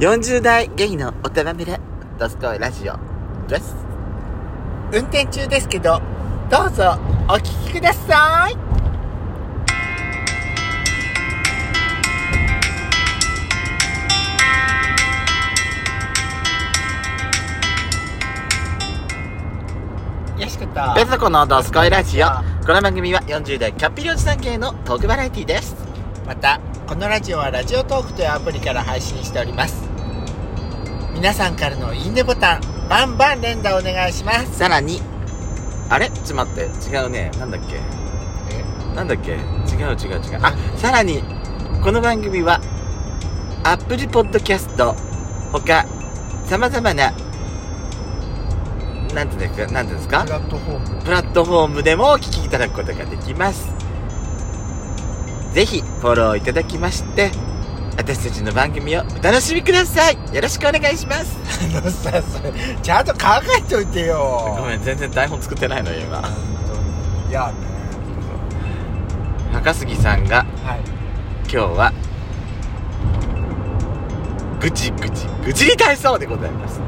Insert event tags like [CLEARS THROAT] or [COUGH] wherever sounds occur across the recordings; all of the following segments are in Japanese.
40代ゲイのお手紙で、ドスコイラジオです。運転中ですけどどうぞお聞きくださいよしかペソコのドスコイラジオ。この番組は40代キャッピリおじさん系のトークバラエティです。またこのラジオはラジオトークというアプリから配信しております皆さんからのいいねボタンバンバン連打お願いします。さらに、あれ？ちょっと待って、違うね。なんだっけ？なんだっけ？違う違う違う。あ、さらに、この番組は、アップルポッドキャスト、他、様々な、なんていうんですか、なんていうんですか？プラットフォーム。プラットフォームでもお聞きいただくことができます。ぜひ、フォローいただきまして、私たちの番組をお楽しみください。よろしくお願いします。あのさそれちゃんと考えておいてよごめん、全然台本作ってないのよ、今。いやね中杉さんが、はい今日は、ぐちぐち、ぐちり体操でございます。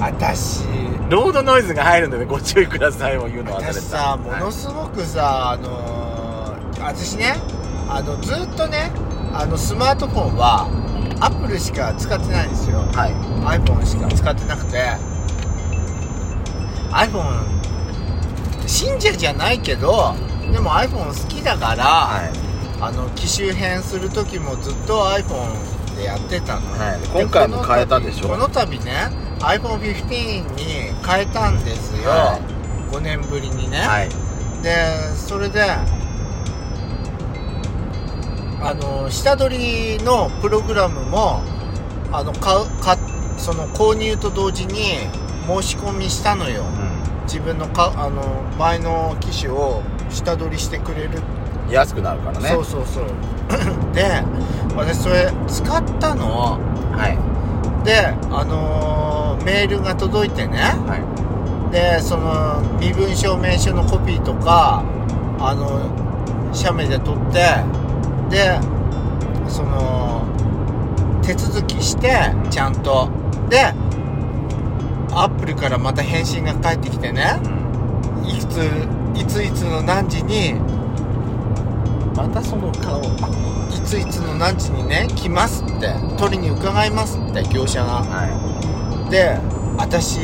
私ロードノイズが入るのでご注意くださいを言うのは。私さものすごくさあのー私ねあのずっとねあのスマートフォンはアップルしか使ってないんですよ。はい。iPhone しか使ってなくて。iPhone 信者じゃないけどでも iPhone 好きだから、はい。あの機種変する時もずっと iPhone でやってたの、はい。で今回も変えたでしょ。この度ね iPhone15 に変えたんですよ、は5年ぶりにね、はい。でそれであの下取りのプログラムもあの買う買その購入と同時に申し込みしたのよ自分のかあの前の機種を下取りしてくれるうん。安くなるからね。そうそうそう [CLEARS THROAT] で私それ使ったのはい。であのーメールが届いてねはでその身分証明書のコピーとかあの写メで撮ってでその手続きしてちゃんと。でアップルからまた返信が返ってきてね。い。いついついつの何時にまたその顔。いついつの何時にね来ますって取りに伺いますって業者が。はで私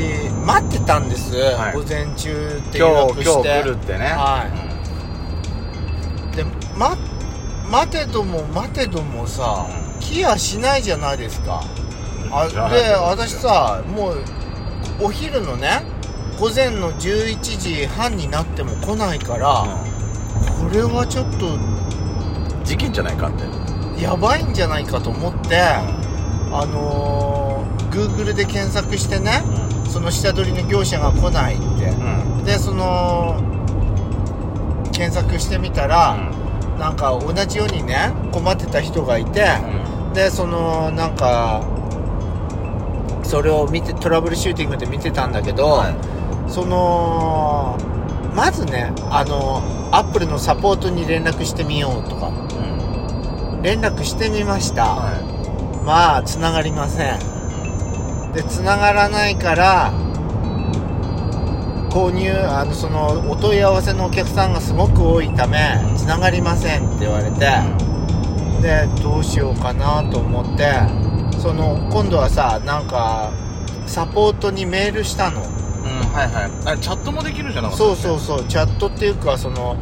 待ってたんです、はい。午前中ってい。予今日、約して。今日来るってね。はうん。でま待てども待てどもさ来やしないじゃないですか。あで私さもうお昼のね午前の11時半になっても来ないから、これはちょっと事件じゃないかって。やばいんじゃないかと思って、あのー、Google で検索してねその下取りの業者が来ないって。うん。うん。でその検索してみたら、なんか同じようにね困ってた人がいて、でそのなんかそれを見てトラブルシューティングで見てたんだけど、はそのまずねあのアップルのサポートに連絡してみようとか。い。うん。連絡してみました、はまあ繋がりません。で繋がらないから購入あのそのお問い合わせのお客さんがすごく多いため繋がりませんって言われてでどうしようかなと思ってその今度はさなんかサポートにメールしたのい。うん、はいはい。あれ、チャットもできるじゃなかったそうそうそうチャットっていうかその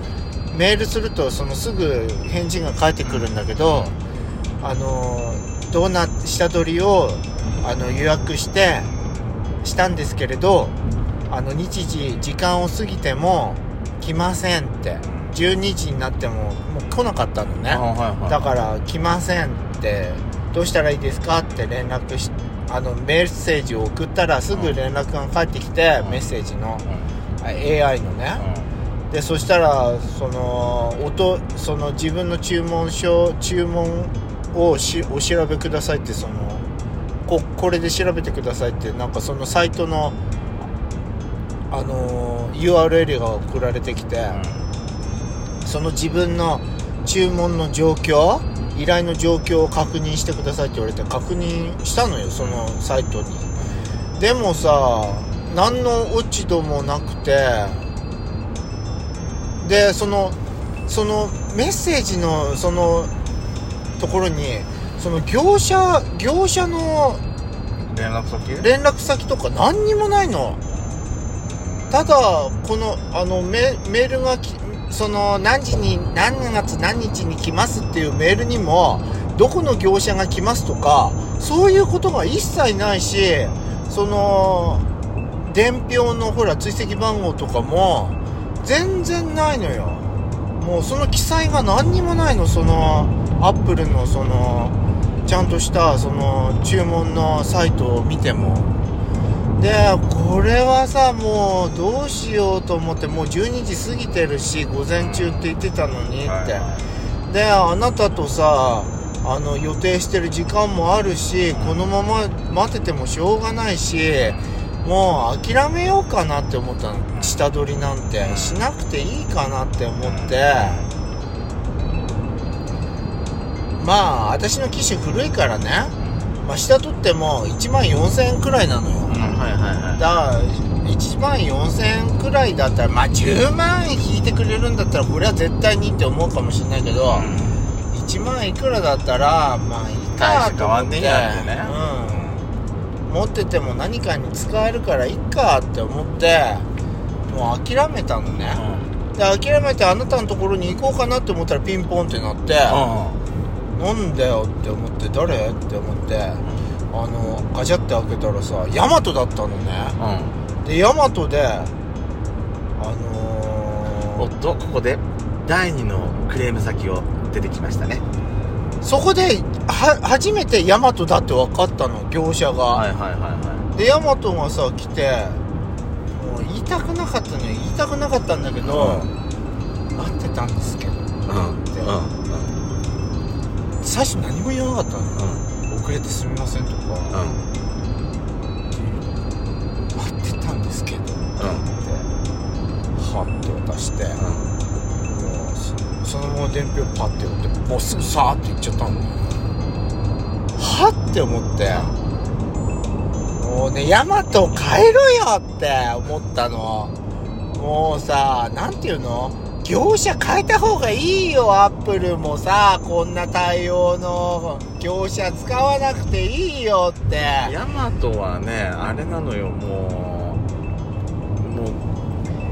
メールするとそのすぐ返事が返ってくるんだけど、あのどうな下取りをあの予約してしたんですけれどあの日時時間を過ぎても来ませんって。12時になってももう来なかったのね、あはいはい。だから来ませんって。どうしたらいいですかって連絡しあのメッセージを送ったらすぐ連絡が返ってきて、うん。メッセージの。うん。あ AI のね、でそしたらその音その自分の注文書注文をしお調べくださいってそのここれで調べてくださいってなんかそのサイトのあの URL が送られてきて、その自分の注文の状況依頼の状況を確認してくださいって言われて確認したのよそのサイトに。でもさ何の落ち度もなくてでそのそのメッセージのそのところにその業者業者の連絡先？連絡先とか何にもないのただこのあのメールがきその何時に何月何日に来ますっていうメールにもどこの業者が来ますとかそういうことが一切ないしその伝票のほら追跡番号とかも全然ないのよ。もうその記載が何にもないの。そのアップルのそのちゃんとしたその注文のサイトを見ても。でこれはさもうどうしようと思ってもう12時過ぎてるし午前中って言ってたのにって、はい。はであなたとさあの予定してる時間もあるしこのまま待っててもしょうがないしもう諦めようかなって思ったの。下取りなんて。しなくていいかなって思って。まあ私の機種古いからね、まあ、下取っても1万4000円くらいなのよ。うん。はいはいはい。だから1万4000円くらいだったらまあ10万円引いてくれるんだったらこれは絶対にって思うかもしれないけど、1万いくらだったらまあいいかと思ってね。うん、持ってても何かに使えるからいいかって思ってもう諦めたのね、で諦めてあなたのところに行こうかなって思ったらピンポンってなって、なんだよって思って誰？って思ってあのガチャって開けたらさヤマトだったのね。うん。うんでヤマトであおのっとここで第2のクレーム先を出てきましたね。ーそこでは初めてヤマトだって分かったの業者が、はいはいはいはでヤマトがさ来てもう言いたくなかったのよ。言いたくなかったんだけど、待ってたんですけど。いうん。ってうん最初何も言わなかったのうん。遅れてすみませんとか、待ってたんですけどってはって渡して、もうそそのまま伝票パッて打ってもうすぐさーって行っちゃったのはって思ってもうねヤマト帰ろよって思ったの。もうさなんていうの？業者変えた方がいいよアップルもさこんな対応の。業者使わなくていいよって。ヤマトはねあれなのよもう。もう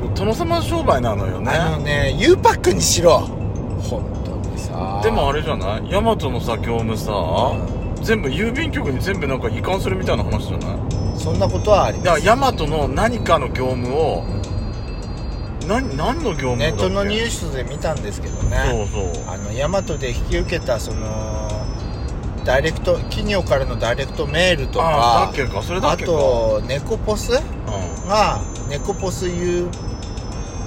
もう殿様商売なのよね。あのね U パックにしろ。本当にさ。でもあれじゃない？ヤマトのさ業務さ、全部郵便局に全部なんか移管するみたいな話じゃない？そんなことはありますだからヤマトの何かの業務を何何の業務ネットのニュースで見たんですけどそうねそう。あのヤマトで引き受けたそのダイレクト企業からのダイレクトメールとああだかっけか？それだあっけか？とネコポス？うがネコポス U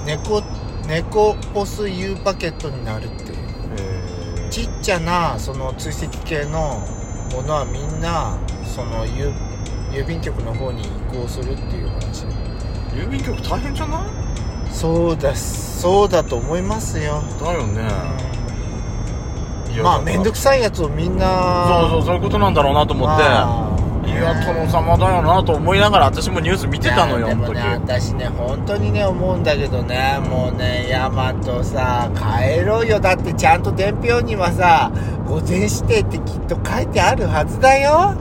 ネコネコポス U パケットになるっていう。ちっちゃなその追跡系のものはみんなその郵郵便局の方に移行するっていう話。郵便局大変じゃない？そうですそうだと思いますよ、だよね。いやまあ面倒くさいやつをみんな。そうそうそういうことなんだろうなと思って、まあ。いや殿様だよなと思いながら私もニュース見てたのよでもあの時。ね私ね本当にね思うんだけどね。もうねヤマトさ帰ろうよ。だってちゃんと伝票にはさ午前指定ってきっと書いてあるはずだよ。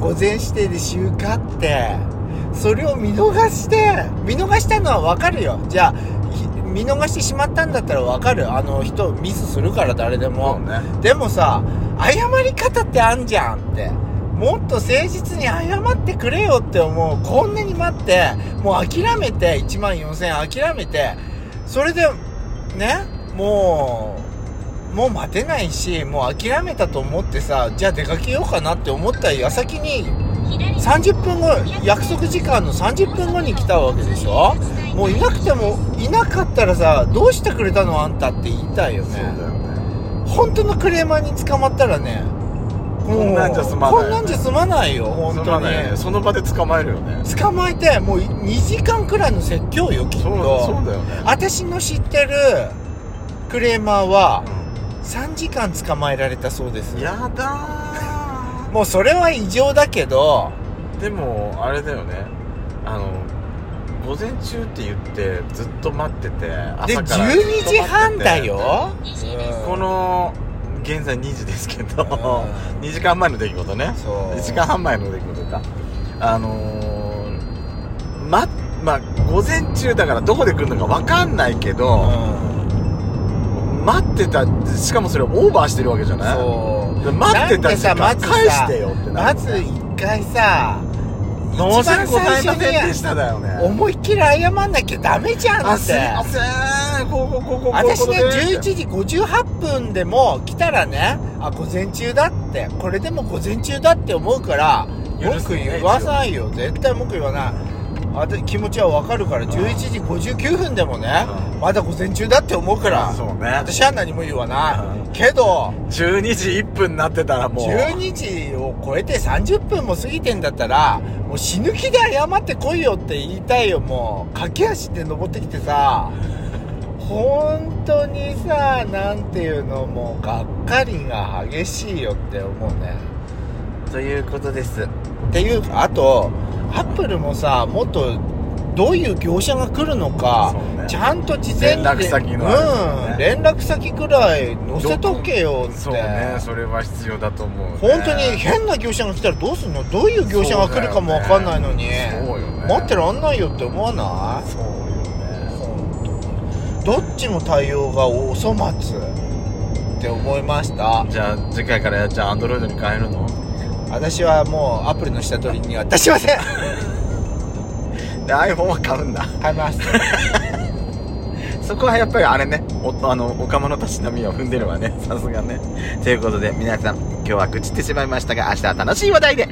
午前指定で集荷ってそれを見逃して見逃したのはわかるよ。じゃあひ見逃してしまったんだったらわかる。あの人ミスするから誰でも、ね。でもさ謝り方ってあんじゃんって。もっと誠実に謝ってくれよって思う。こんなに待ってもう諦めて1万4000円諦めてそれでねもうもう待てないしもう諦めたと思ってさじゃあ出かけようかなって思った矢先に30分後約束時間の30分後に来たわけでしょ？もういなくてもいなかったらさどうしてくれたの？あんたって言いたいよね。そうだよね。本当のクレーマーに捕まったらね。こんなんじゃ済まないこんなんじゃ済まないよ本当に。ねその場で捕まえるよね。捕まえてもう2時間くらいの説教よきっと。そうだよね。私の知ってるクレーマーは3時間捕まえられたそうです。やだーもうそれは異常だけどでもあれだよね。あの午前中って言ってずっと待っててで朝からずっと待って12て。時半だよ、この現在2時ですけど、ん。2時間前の出来事ね。そう。1時間半前の出来事か。あのー、ままあ午前中だからどこで来るのか分かんないけど、待ってたしかもそれオーバーしてるわけじゃない？そう。で待ってた時間返してよってなまるず一回さませんでしただよね。思いっきり謝んなきゃダメじゃんって。あすいません。こうこうこうこう私ねこういう11時58分でも来たらねあ午前中だって。これでも午前中だって思うから文句言わないよ。絶対文句言わないあで気持ちはわかるから11時59分でもねうん。まだ午前中だって思うからそうね。私は何も言わなうん。いけど12時1分になってたらもう12時を超えて30分も過ぎてんだったらもう死ぬ気で謝ってこいよって言いたいよ。もう駆け足で登ってきてさ [LAUGHS] 本当にさなんていうのもうがっかりが激しいよって思うね。ということです。っていうあとアップルもさもっとどういう業者が来るのか、ね。ちゃんと事前に連絡先のね。うん連絡先くらい載せとけよって。そうねそれは必要だと思う、ね、本当に変な業者が来たらどうすんの？どういう業者が来るかもわかんないのに、そうよね。待ってらんないよって思わない？そうよね。どっちも対応がお粗末って思いました？じゃあ次回からやっちゃんアンドロイドに変えるの？私はもうアプリの下取りには出しません。[LAUGHS] で iPhone は買うんだ。買います。[LAUGHS] そこはやっぱりあれね。おあのおかまのたしなみを踏んでるわね。さすがね。ということで皆さん今日は愚痴ってしまいましたが明日は楽しい話題で